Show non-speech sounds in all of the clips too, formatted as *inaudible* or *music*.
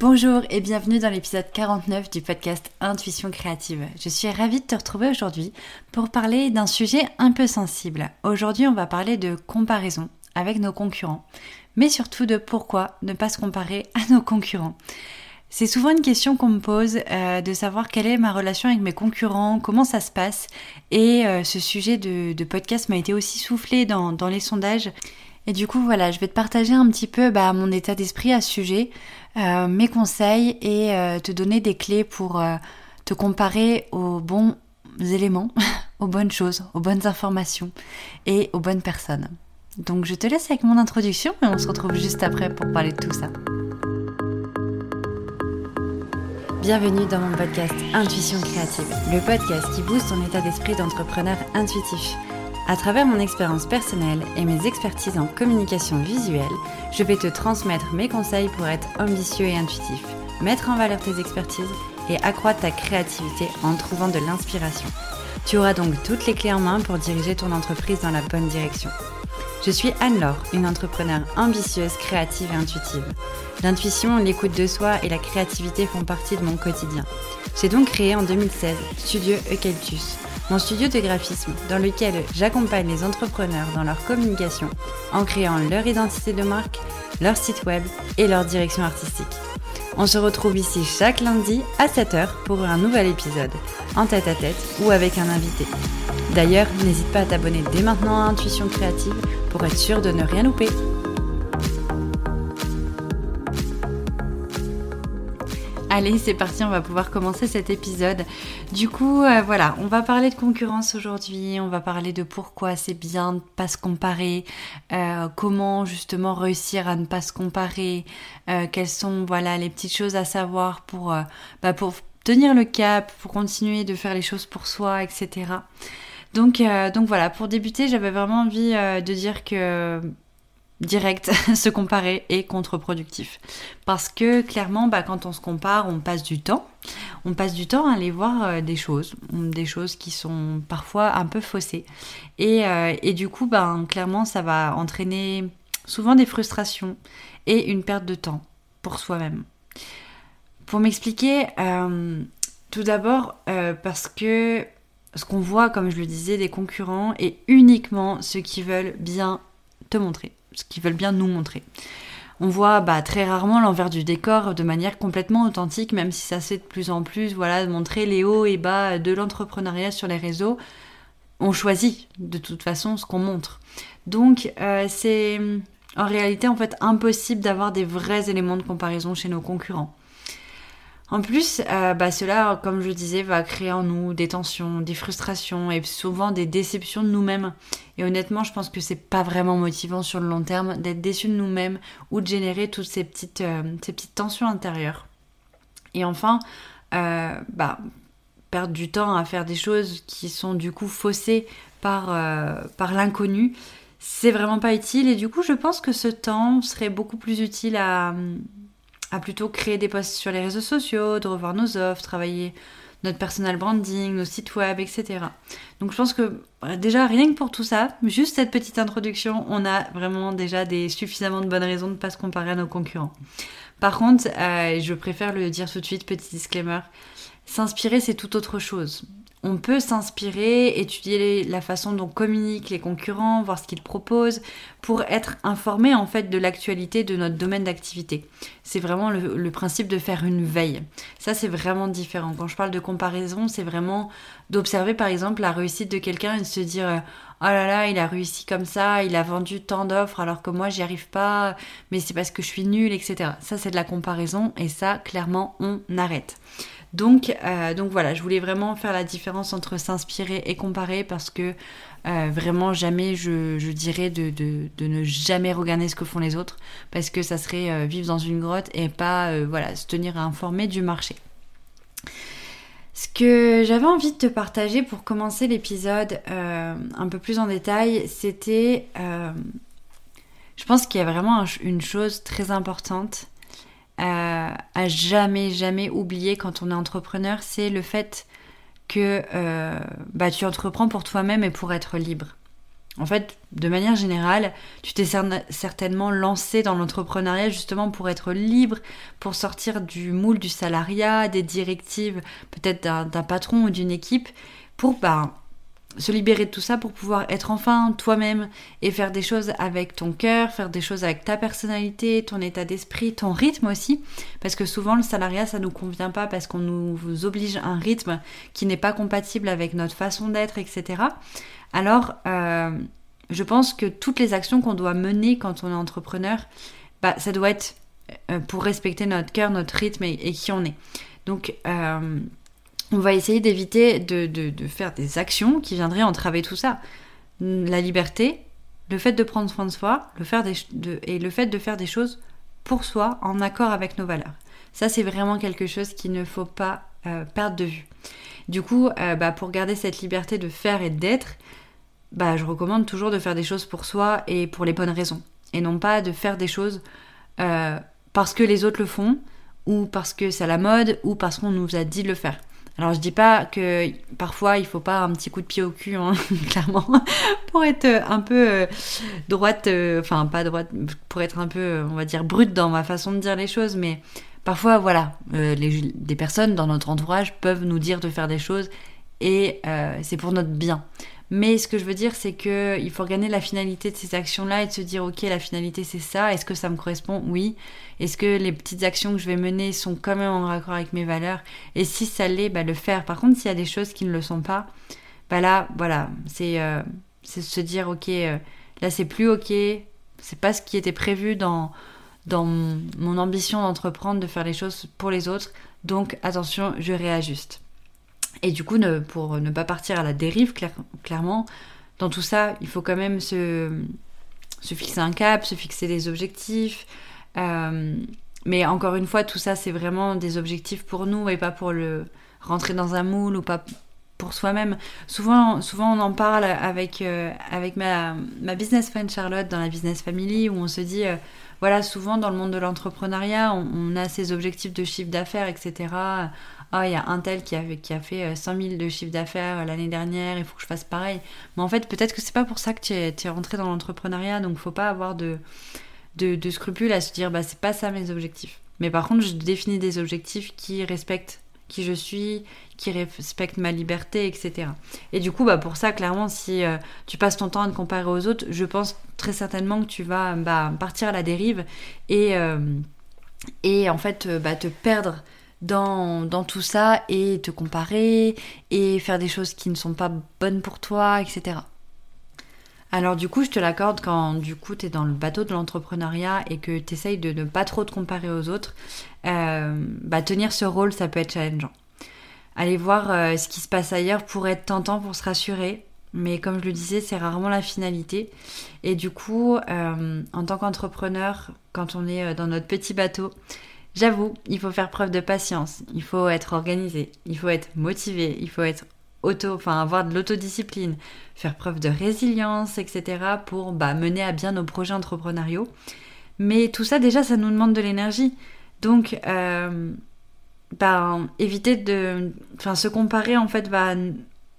Bonjour et bienvenue dans l'épisode 49 du podcast Intuition créative. Je suis ravie de te retrouver aujourd'hui pour parler d'un sujet un peu sensible. Aujourd'hui, on va parler de comparaison avec nos concurrents, mais surtout de pourquoi ne pas se comparer à nos concurrents. C'est souvent une question qu'on me pose euh, de savoir quelle est ma relation avec mes concurrents, comment ça se passe. Et euh, ce sujet de, podcast m'a été aussi soufflé dans, les sondages. Et du coup, voilà, je vais te partager un petit peu bah, mon état d'esprit à ce sujet, euh, mes conseils et te donner des clés pour te comparer aux bons éléments, *laughs* aux bonnes choses, aux bonnes informations et aux bonnes personnes. Donc je te laisse avec mon introduction et on se retrouve juste après pour parler de tout ça. Bienvenue dans mon podcast Intuition créative, le podcast qui booste ton état d'esprit d'entrepreneur intuitif. À travers mon expérience personnelle et mes expertises en communication visuelle, je vais te transmettre mes conseils pour être ambitieux et intuitif, mettre en valeur tes expertises et accroître ta créativité en trouvant de l'inspiration. Tu auras donc toutes les clés en main pour diriger ton entreprise dans la bonne direction. Je suis Anne-Laure, une entrepreneure ambitieuse, créative et intuitive. L'intuition, l'écoute de soi et la créativité font partie de mon quotidien. J'ai donc créé en 2016 Studio Eucalyptus, mon studio de graphisme dans lequel j'accompagne les entrepreneurs dans leur communication en créant leur identité de marque, leur site web et leur direction artistique. On se retrouve ici chaque lundi à 7h pour un nouvel épisode, en tête à tête ou avec un invité. D'ailleurs, n'hésite pas à t'abonner dès maintenant à Intuition Créative pour être sûr de ne rien louper. Allez, c'est parti, on va pouvoir commencer cet épisode. Du coup, euh, voilà, on va parler de concurrence aujourd'hui, on va parler de pourquoi c'est bien de ne pas se comparer, euh, comment justement réussir à ne pas se comparer, euh, quelles sont voilà les petites choses à savoir pour, bah, pour tenir le cap, pour continuer de faire les choses pour soi, etc. Donc, donc voilà, pour débuter, j'avais vraiment envie de dire que direct, *laughs* se comparer est contre-productif. Parce que clairement, bah, quand on se compare, on passe du temps. On passe du temps à aller voir euh, des choses, des choses qui sont parfois un peu faussées. Et, euh, du coup, bah, clairement, ça va entraîner souvent des frustrations et une perte de temps pour soi-même. Pour m'expliquer, euh, tout d'abord, parce que ce qu'on voit, comme je le disais, des concurrents est uniquement ceux qui veulent bien te montrer ce qu'ils veulent bien nous montrer. On voit bah, très rarement l'envers du décor de manière complètement authentique, même si ça se fait de plus en plus, voilà, montrer les hauts et bas de l'entrepreneuriat sur les réseaux. On choisit de toute façon ce qu'on montre. Donc euh, c'est en réalité en fait impossible d'avoir des vrais éléments de comparaison chez nos concurrents. En plus, euh, bah, cela, comme je disais, va créer en nous des tensions, des frustrations et souvent des déceptions de nous-mêmes. Et honnêtement, je pense que c'est pas vraiment motivant sur le long terme d'être déçu de nous-mêmes ou de générer toutes ces petites, euh, tensions intérieures. Et enfin, euh, bah, perdre du temps à faire des choses qui sont du coup faussées par, par l'inconnu, c'est vraiment pas utile. Et du coup, je pense que ce temps serait beaucoup plus utile à à plutôt créer des posts sur les réseaux sociaux, de revoir nos offres, travailler notre personal branding, nos sites web, etc. Donc je pense que déjà rien que pour tout ça, juste cette petite introduction, on a vraiment déjà des suffisamment de bonnes raisons de ne pas se comparer à nos concurrents. Par contre, euh, je préfère le dire tout de suite, petit disclaimer, s'inspirer c'est tout autre chose on peut s'inspirer, étudier la façon dont communiquent les concurrents, voir ce qu'ils proposent, pour être informé en fait de l'actualité de notre domaine d'activité. C'est vraiment le, principe de faire une veille. Ça c'est vraiment différent. Quand je parle de comparaison, c'est vraiment d'observer par exemple la réussite de quelqu'un et de se dire oh là là, il a réussi comme ça, il a vendu tant d'offres alors que moi j'y arrive pas, mais c'est parce que je suis nulle, etc. Ça c'est de la comparaison et ça clairement on arrête. Donc, euh, donc voilà, je voulais vraiment faire la différence entre s'inspirer et comparer parce que euh, vraiment jamais je, dirais de, ne jamais regarder ce que font les autres parce que ça serait euh, vivre dans une grotte et pas voilà, se tenir informé du marché. Ce que j'avais envie de te partager pour commencer l'épisode un peu plus en détail, c'était... je pense qu'il y a vraiment une chose très importante à, jamais, jamais oublier quand on est entrepreneur, c'est le fait que euh, bah, tu entreprends pour toi-même et pour être libre. En fait, de manière générale, tu t'es certainement lancé dans l'entrepreneuriat justement pour être libre, pour sortir du moule du salariat, des directives peut-être d'un patron ou d'une équipe, pour bah, se libérer de tout ça pour pouvoir être enfin toi-même et faire des choses avec ton cœur, faire des choses avec ta personnalité, ton état d'esprit, ton rythme aussi. Parce que souvent le salariat ça nous convient pas parce qu'on nous oblige un rythme qui n'est pas compatible avec notre façon d'être, etc. Alors euh, je pense que toutes les actions qu'on doit mener quand on est entrepreneur, bah, ça doit être euh, pour respecter notre cœur, notre rythme et, qui on est. Donc euh, on va essayer d'éviter de, faire des actions qui viendraient entraver tout ça. La liberté, le fait de prendre soin de soi, le et le fait de faire des choses pour soi en accord avec nos valeurs. Ça, c'est vraiment quelque chose qu'il ne faut pas euh, perdre de vue. Du coup, euh, bah, pour garder cette liberté de faire et d'être, bah, je recommande toujours de faire des choses pour soi et pour les bonnes raisons. Et non pas de faire des choses euh, parce que les autres le font, ou parce que c'est la mode, ou parce qu'on nous a dit de le faire. Alors je dis pas que parfois il faut pas un petit coup de pied au cul, hein, *laughs* clairement, pour être un peu euh, droite, euh, enfin pas droite, pour être un peu, on va dire, brute dans ma façon de dire les choses, mais parfois voilà, euh, des personnes dans notre entourage peuvent nous dire de faire des choses et c'est pour notre bien. Mais ce que je veux dire, c'est que il faut regarder la finalité de ces actions-là et de se dire, ok, la finalité c'est ça. Est-ce que ça me correspond? Oui. Est-ce que les petites actions que je vais mener sont quand même en raccord avec mes valeurs? Et si ça l'est, bah, le faire. Par contre, s'il y a des choses qui ne le sont pas, bah là, voilà, c'est euh, se dire, ok, euh, là c'est plus ok. C'est pas ce qui était prévu dans dans mon ambition d'entreprendre, de faire les choses pour les autres. Donc attention, je réajuste. Et du coup, pour ne pas partir à la dérive, clairement, dans tout ça, il faut quand même se, se fixer un cap, se fixer des objectifs. Euh, mais encore une fois, tout ça, c'est vraiment des objectifs pour nous et pas pour le rentrer dans un moule ou pas pour soi-même. Souvent, souvent, on en parle avec, euh, avec ma, ma, business friend Charlotte dans la Business Family où on se dit, euh, voilà, souvent dans le monde de l'entrepreneuriat, on, on, a ces objectifs de chiffre d'affaires, etc ah, il y a un tel qui a, fait 100 euh, 000 de chiffre d'affaires euh, l'année dernière, il faut que je fasse pareil. Mais en fait, peut-être que c'est pas pour ça que tu es, es, rentré dans l'entrepreneuriat, donc faut pas avoir de, de, scrupules à se dire, bah, c'est pas ça mes objectifs. Mais par contre, je définis des objectifs qui respectent qui je suis, qui respectent ma liberté, etc. Et du coup, bah, pour ça, clairement, si euh, tu passes ton temps à te comparer aux autres, je pense très certainement que tu vas bah, partir à la dérive et, et en fait bah, te perdre dans, tout ça et te comparer et faire des choses qui ne sont pas bonnes pour toi, etc. Alors du coup, je te l'accorde quand du coup tu es dans le bateau de l'entrepreneuriat et que tu essayes de ne pas trop te comparer aux autres, euh, bah, tenir ce rôle, ça peut être challengeant. Aller voir euh, ce qui se passe ailleurs pour être tentant, pour se rassurer, mais comme je le disais, c'est rarement la finalité. Et du coup, euh, en tant qu'entrepreneur, quand on est dans notre petit bateau, J'avoue, il faut faire preuve de patience, il faut être organisé, il faut être motivé, il faut être auto, enfin avoir de l'autodiscipline, faire preuve de résilience, etc. pour bah, mener à bien nos projets entrepreneuriaux. Mais tout ça déjà, ça nous demande de l'énergie. Donc, euh, bah, éviter de, enfin se comparer en fait va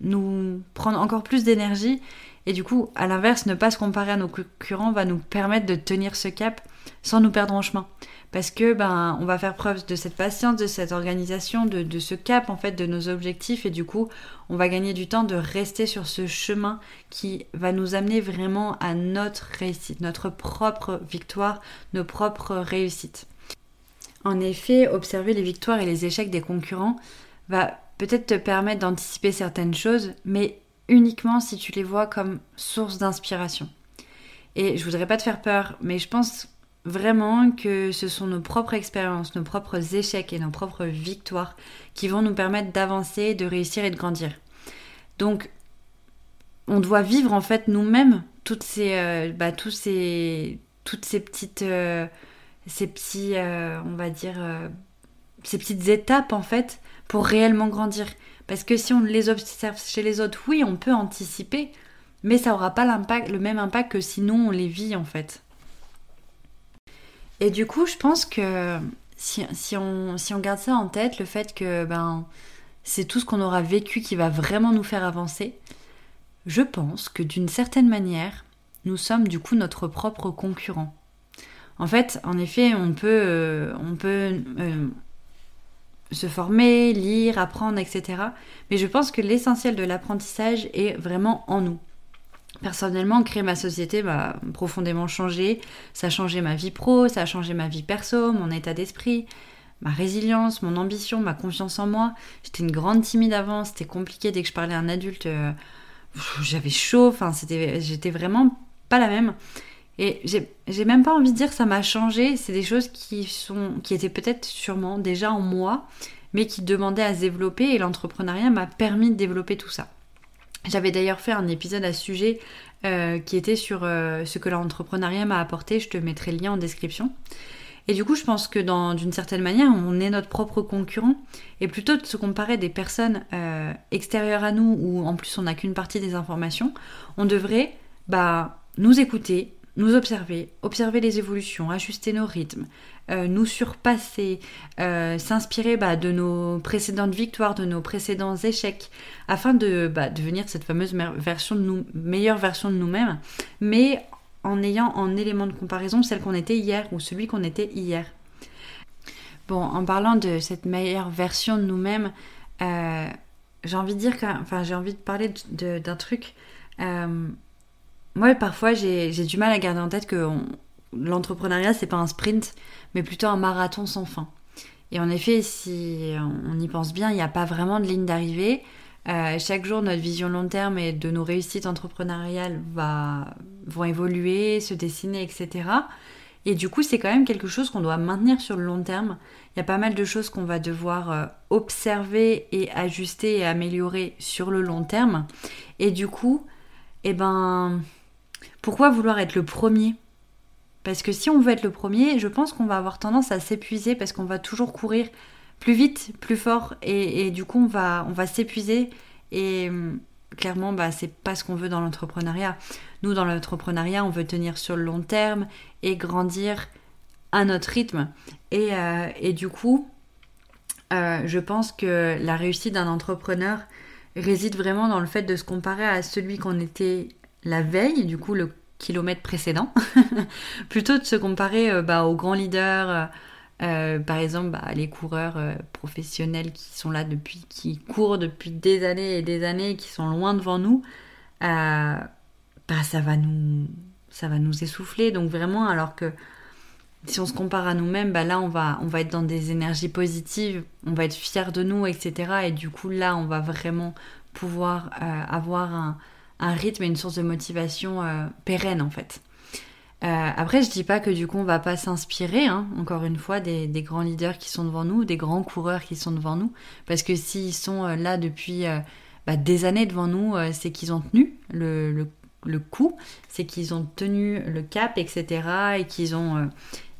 nous prendre encore plus d'énergie. Et du coup, à l'inverse, ne pas se comparer à nos concurrents va nous permettre de tenir ce cap sans nous perdre en chemin parce que ben on va faire preuve de cette patience, de cette organisation, de, ce cap en fait de nos objectifs et du coup on va gagner du temps de rester sur ce chemin qui va nous amener vraiment à notre réussite, notre propre victoire, nos propres réussites. En effet, observer les victoires et les échecs des concurrents va peut-être te permettre d'anticiper certaines choses, mais uniquement si tu les vois comme source d'inspiration. Et je voudrais pas te faire peur, mais je pense vraiment que ce sont nos propres expériences, nos propres échecs et nos propres victoires qui vont nous permettre d'avancer, de réussir et de grandir. Donc, on doit vivre en fait nous-mêmes toutes ces, euh, bah, tous ces, toutes ces petites, euh, ces petits, euh, on va dire, ces petites étapes en fait pour réellement grandir. Parce que si on les observe chez les autres, oui, on peut anticiper, mais ça n'aura pas l'impact, le même impact que sinon on les vit en fait. Et du coup, je pense que si, on, si on garde ça en tête, le fait que ben, c'est tout ce qu'on aura vécu qui va vraiment nous faire avancer, je pense que d'une certaine manière, nous sommes du coup notre propre concurrent. En fait, en effet, on peut, euh, on peut euh, se former, lire, apprendre, etc. Mais je pense que l'essentiel de l'apprentissage est vraiment en nous. Personnellement, créer ma société m'a profondément changé. Ça a changé ma vie pro, ça a changé ma vie perso, mon état d'esprit, ma résilience, mon ambition, ma confiance en moi. J'étais une grande timide avant, c'était compliqué dès que je parlais à un adulte. Euh, j'avais chaud, enfin, j'étais vraiment pas la même. Et j'ai même pas envie de dire ça m'a changé. C'est des choses qui, sont, qui étaient peut-être sûrement déjà en moi, mais qui demandaient à se développer. Et l'entrepreneuriat m'a permis de développer tout ça. J'avais d'ailleurs fait un épisode à ce sujet euh, qui était sur euh, ce que l'entrepreneuriat m'a apporté. Je te mettrai le lien en description. Et du coup, je pense que d'une certaine manière, on est notre propre concurrent. Et plutôt de se comparer des personnes euh, extérieures à nous, où en plus on n'a qu'une partie des informations, on devrait bah, nous écouter, nous observer, observer les évolutions, ajuster nos rythmes, euh, nous surpasser, euh, s'inspirer bah, de nos précédentes victoires, de nos précédents échecs, afin de bah, devenir cette fameuse version de nous, meilleure version de nous-mêmes, mais en ayant en élément de comparaison celle qu'on était hier ou celui qu'on était hier. Bon, en parlant de cette meilleure version de nous-mêmes, euh, j'ai envie de dire j'ai envie de parler d'un truc moi, parfois, j'ai du mal à garder en tête que l'entrepreneuriat, c'est pas un sprint, mais plutôt un marathon sans fin. Et en effet, si on y pense bien, il n'y a pas vraiment de ligne d'arrivée. Euh, chaque jour, notre vision long terme et de nos réussites entrepreneuriales va, vont évoluer, se dessiner, etc. Et du coup, c'est quand même quelque chose qu'on doit maintenir sur le long terme. Il y a pas mal de choses qu'on va devoir euh, observer et ajuster et améliorer sur le long terme. Et du coup, eh ben, pourquoi vouloir être le premier? Parce que si on veut être le premier, je pense qu'on va avoir tendance à s'épuiser parce qu'on va toujours courir plus vite, plus fort, et, du coup on va, on va s'épuiser. Et hum, clairement, bah, c'est pas ce qu'on veut dans l'entrepreneuriat. Nous, dans l'entrepreneuriat, on veut tenir sur le long terme et grandir à notre rythme. Et, euh, du coup, euh, je pense que la réussite d'un entrepreneur réside vraiment dans le fait de se comparer à celui qu'on était la veille, du coup le kilomètre précédent, *laughs* plutôt de se comparer euh, bah, aux grands leaders, euh, euh, par exemple bah, les coureurs professionnels qui sont là depuis, qui courent depuis des années et des années, qui sont loin devant nous, bah, ça va nous ça va nous essouffler. Donc vraiment, alors que si on se compare à nous-mêmes, bah là on va, on va être dans des énergies positives, on va être fiers de nous, etc. Et du coup là on va vraiment pouvoir avoir un, un rythme et une source de motivation euh, pérenne en fait. Euh, après, je dis pas que du coup on va pas s'inspirer, hein, encore une fois, des, grands leaders qui sont devant nous, des grands coureurs qui sont devant nous, parce que s'ils sont euh, là depuis bah, des années devant nous, c'est qu'ils ont tenu le, le coup, c'est qu'ils ont tenu le cap, etc., et qu'ils ont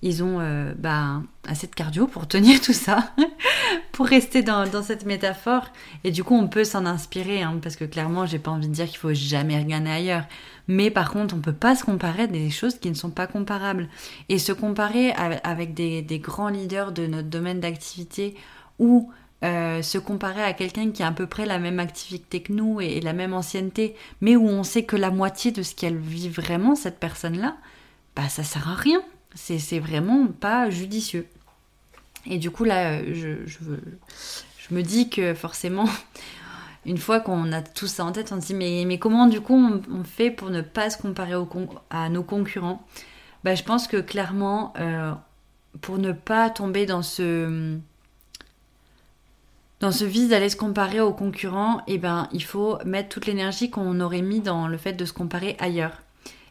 ils ont euh, bah, assez de cardio pour tenir *laughs* tout ça, pour rester dans, cette métaphore. Et du coup, on peut s'en inspirer, hein, parce que clairement, j'ai pas envie de dire qu'il faut jamais regarder ailleurs. Mais par contre, on peut pas se comparer à des choses qui ne sont pas comparables. Et se comparer avec des, grands leaders de notre domaine d'activité ou euh, se comparer à quelqu'un qui a à peu près la même activité que nous et, et la même ancienneté, mais où on sait que la moitié de ce qu'elle vit vraiment, cette personne-là, bah ça sert à rien c'est vraiment pas judicieux. Et du coup, là, je, je, me dis que forcément, *laughs* une fois qu'on a tout ça en tête, on se dit mais, mais comment du coup on, fait pour ne pas se comparer à nos concurrents? Bah, Je pense que clairement, euh, pour ne pas tomber dans ce, dans ce vice d'aller se comparer aux concurrents, eh ben, il faut mettre toute l'énergie qu'on aurait mis dans le fait de se comparer ailleurs.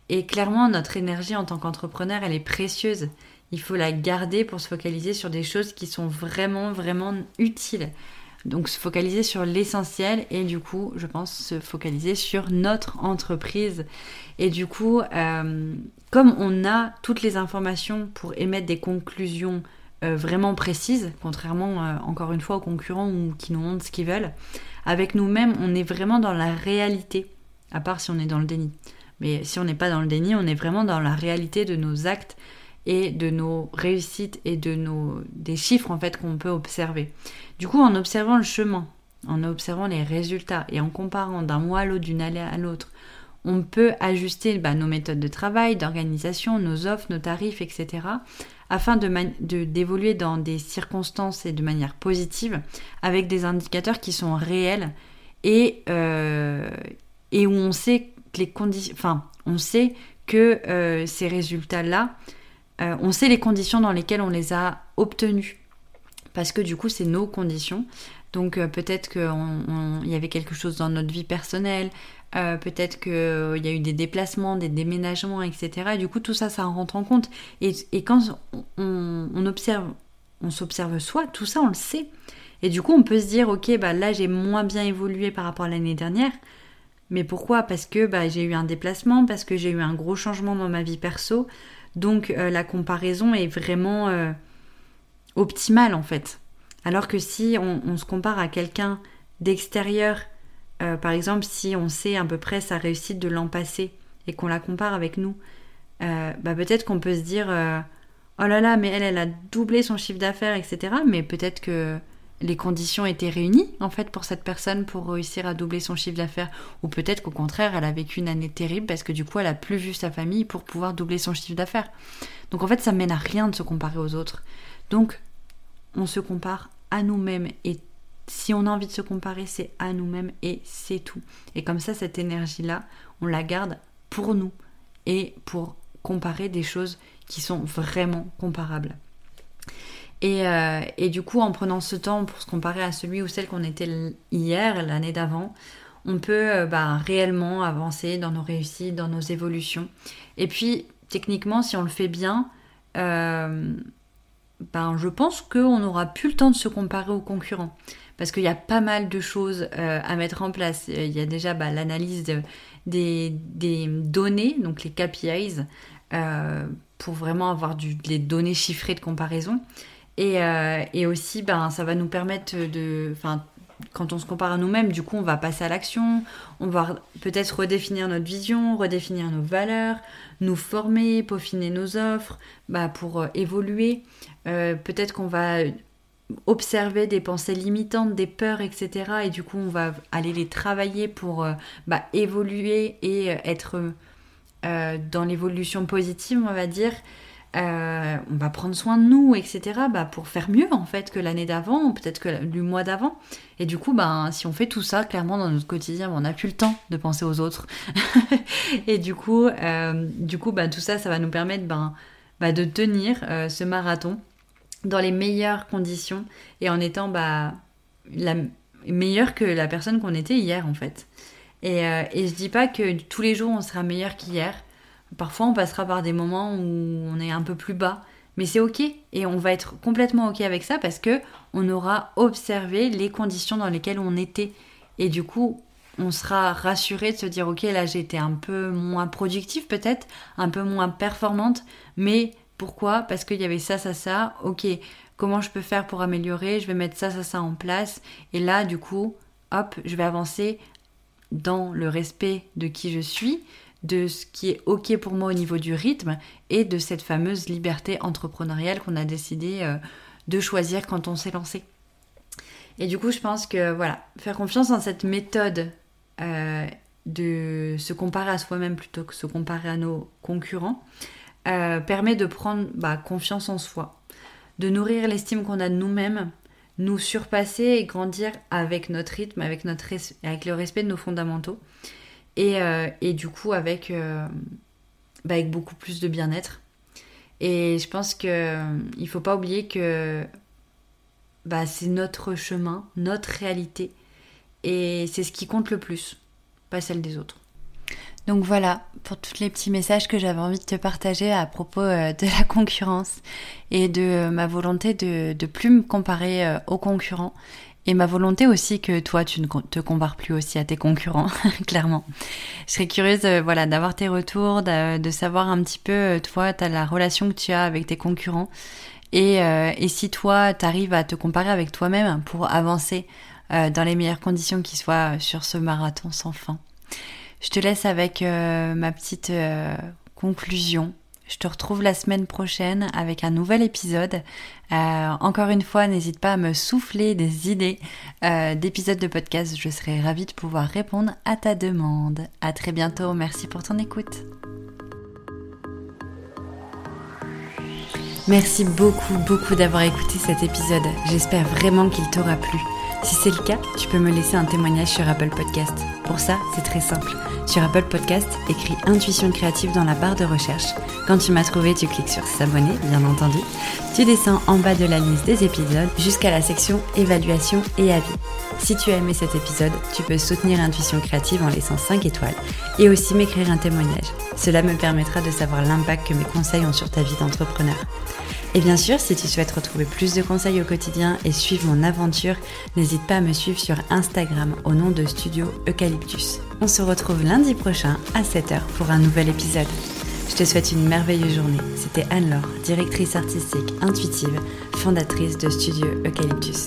Et clairement, notre énergie en tant qu'entrepreneur, elle est précieuse. Il faut la garder pour se focaliser sur des choses qui sont vraiment, vraiment utiles. Donc se focaliser sur l'essentiel et du coup, je pense, se focaliser sur notre entreprise. Et du coup, euh, comme on a toutes les informations pour émettre des conclusions euh, vraiment précises, contrairement euh, encore une fois aux concurrents ou qui nous montrent ce qu'ils veulent, avec nous-mêmes, on est vraiment dans la réalité, à part si on est dans le déni. Mais si on n'est pas dans le déni, on est vraiment dans la réalité de nos actes et de nos réussites et de nos des chiffres en fait qu'on peut observer. Du coup, en observant le chemin, en observant les résultats et en comparant d'un mois à l'autre, d'une année à l'autre, on peut ajuster bah, nos méthodes de travail, d'organisation, nos offres, nos tarifs, etc. afin d'évoluer dans des circonstances et de manière positive avec des indicateurs qui sont réels et, euh, et où on sait les conditions, enfin, on sait que euh, ces résultats-là, euh, on sait les conditions dans lesquelles on les a obtenus parce que du coup c'est nos conditions. Donc peut-être qu'il y avait quelque chose dans notre vie personnelle, euh, peut-être qu'il euh, y a eu des déplacements, des déménagements, etc. du coup, tout ça, ça rentre en compte. Et, quand on, observe, on s'observe soi, tout ça, on le sait. Et du coup, on peut se dire, ok, bah là, j'ai moins bien évolué par rapport à l'année dernière. Mais pourquoi? Parce que bah, j'ai eu un déplacement, parce que j'ai eu un gros changement dans ma vie perso. Donc, euh, la comparaison est vraiment optimale, en fait. Alors que si on se compare à quelqu'un d'extérieur euh, par exemple, si on sait à peu près sa réussite de l'an passé et qu'on la compare avec nous, euh, bah peut-être qu'on peut se dire euh, oh là là, mais elle, elle a doublé son chiffre d'affaires, etc. Mais peut-être que les conditions étaient réunies en fait pour cette personne pour réussir à doubler son chiffre d'affaires ou peut-être qu'au contraire elle a vécu une année terrible parce que du coup elle a plus vu sa famille pour pouvoir doubler son chiffre d'affaires. Donc en fait ça mène à rien de se comparer aux autres. Donc on se compare à nous-mêmes et si on a envie de se comparer, c'est à nous-mêmes et c'est tout. Et comme ça, cette énergie-là, on la garde pour nous et pour comparer des choses qui sont vraiment comparables. Et, euh, du coup, en prenant ce temps pour se comparer à celui ou celle qu'on était hier, l'année d'avant, on peut euh, bah, réellement avancer dans nos réussites, dans nos évolutions. Et puis, techniquement, si on le fait bien, ben, je pense qu'on n'aura plus le temps de se comparer aux concurrents parce qu'il y a pas mal de choses à mettre en place. Il y a déjà bah, l'analyse des, données, donc les KPIs, pour vraiment avoir des données chiffrées de comparaison. Et, euh, aussi, ben, ça va nous permettre de... Quand on se compare à nous-mêmes, du coup, on va passer à l'action, on va peut-être redéfinir notre vision, redéfinir nos valeurs, nous former, peaufiner nos offres, bah, pour évoluer. peut-être qu'on va observer des pensées limitantes, des peurs, etc. Et du coup, on va aller les travailler pour euh, bah, évoluer et euh, être euh, dans l'évolution positive, on va dire. On va prendre soin de nous, etc. Bah, pour faire mieux en fait que l'année d'avant, peut-être que le mois d'avant. Et du coup, bah, si on fait tout ça, clairement dans notre quotidien, on n'a plus le temps de penser aux autres. *laughs* et du coup, du coup bah, tout ça, ça va nous permettre ben, de tenir ce marathon dans les meilleures conditions et en étant bah, la, meilleure que la personne qu'on était hier en fait. Et, euh, et je dis pas que tous les jours on sera meilleur qu'hier. Parfois on passera par des moments où on est un peu plus bas, mais c'est ok. Et on va être complètement ok avec ça parce que on aura observé les conditions dans lesquelles on était. Et du coup on sera rassuré de se dire ok là été un peu moins productive peut-être, un peu moins performante, mais pourquoi? Parce qu'il y avait ça, ça, ça. Ok, comment je peux faire pour améliorer? Je vais mettre ça, ça, ça en place. Et là, du coup, hop, je vais avancer dans le respect de qui je suis, de ce qui est ok pour moi au niveau du rythme et de cette fameuse liberté entrepreneuriale qu'on a décidé euh, de choisir quand on s'est lancé. Et du coup, je pense que voilà, faire confiance en cette méthode euh, de se comparer à soi-même plutôt que se comparer à nos concurrents, euh, permet de prendre bah, confiance en soi, de nourrir l'estime qu'on a de nous-mêmes, nous surpasser et grandir avec notre rythme, avec, notre avec le respect de nos fondamentaux et, euh, du coup avec, euh, bah, avec beaucoup plus de bien-être. Et je pense qu'il ne faut pas oublier que bah, c'est notre chemin, notre réalité et c'est ce qui compte le plus, pas celle des autres. Donc voilà pour tous les petits messages que j'avais envie de te partager à propos euh, de la concurrence et de ma volonté de ne plus me comparer euh, aux concurrents et ma volonté aussi que toi tu ne te compares plus aussi à tes concurrents *laughs* clairement. Je serais curieuse euh, voilà d'avoir tes retours, de, savoir un petit peu toi as la relation que tu as avec tes concurrents et, et si toi tu arrives à te comparer avec toi-même pour avancer dans les meilleures conditions qui soient sur ce marathon sans fin. Je te laisse avec euh, ma petite euh, conclusion. Je te retrouve la semaine prochaine avec un nouvel épisode. Euh, encore une fois, n'hésite pas à me souffler des idées euh, d'épisodes de podcast. Je serai ravie de pouvoir répondre à ta demande. À très bientôt. Merci pour ton écoute. Merci beaucoup, beaucoup d'avoir écouté cet épisode. J'espère vraiment qu'il t'aura plu. Si c'est le cas, tu peux me laisser un témoignage sur Apple Podcast. Pour ça, c'est très simple. Sur Apple Podcast, écris Intuition créative dans la barre de recherche. Quand tu m'as trouvé, tu cliques sur S'abonner, bien entendu. Tu descends en bas de la liste des épisodes jusqu'à la section Évaluation et avis. Si tu as aimé cet épisode, tu peux soutenir Intuition créative en laissant 5 étoiles et aussi m'écrire un témoignage. Cela me permettra de savoir l'impact que mes conseils ont sur ta vie d'entrepreneur. Et bien sûr, si tu souhaites retrouver plus de conseils au quotidien et suivre mon aventure, n'hésite pas à me suivre sur Instagram au nom de Studio Eucalyptus. On se retrouve lundi prochain à 7h pour un nouvel épisode. Je te souhaite une merveilleuse journée. C'était Anne-Laure, directrice artistique intuitive, fondatrice de Studio Eucalyptus.